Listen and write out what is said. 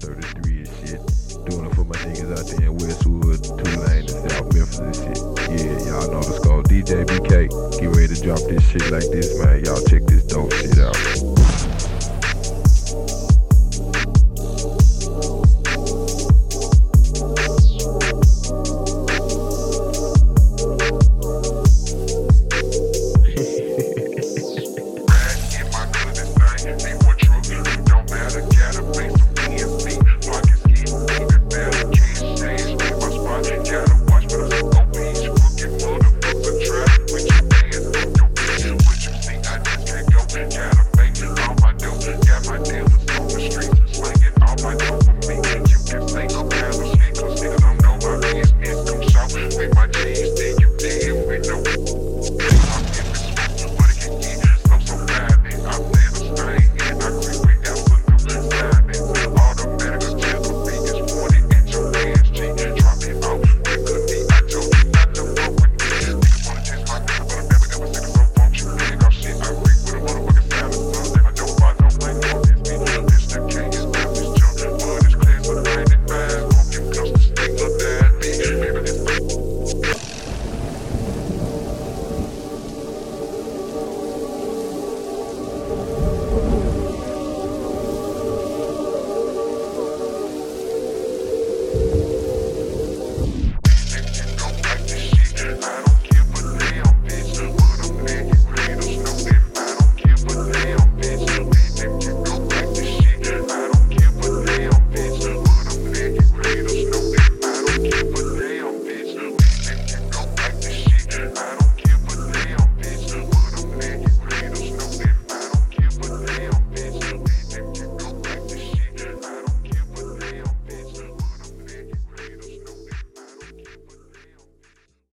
33 and shit. Doing it for my niggas out there in Westwood, Tulane, and South Memphis and shit. Yeah, y'all know the score. DJ BK, get ready to drop this shit like this, man. Y'all check this dope shit out.